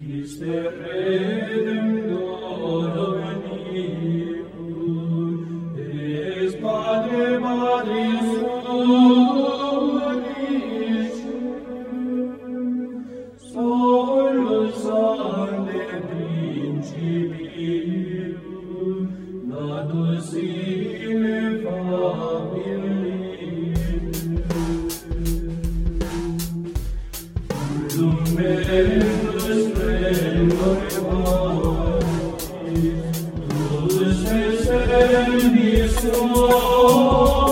İsterim doğru beni Oh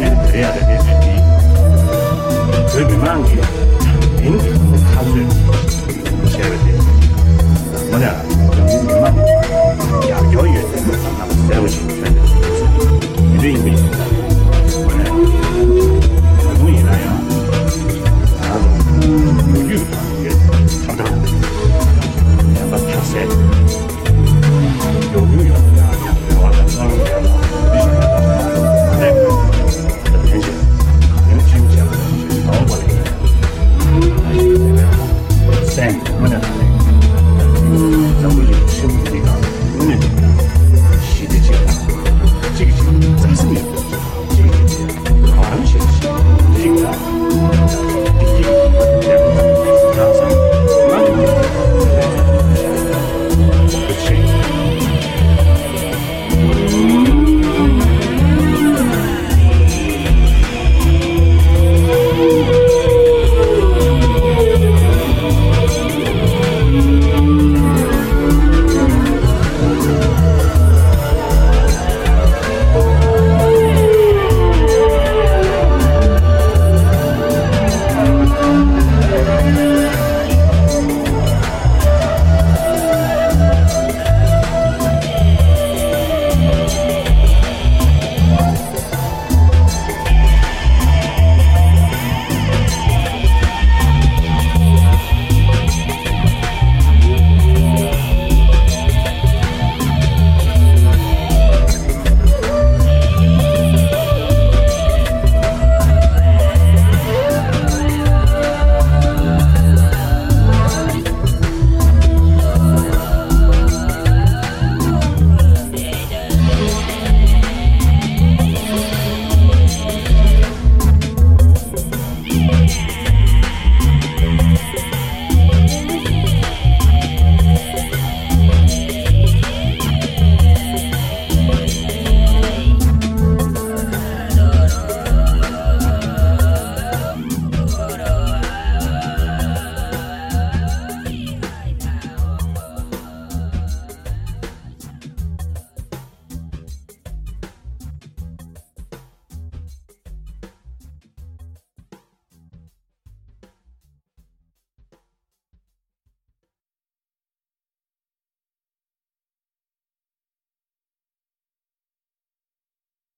Entre, entre, entre, entre, entre,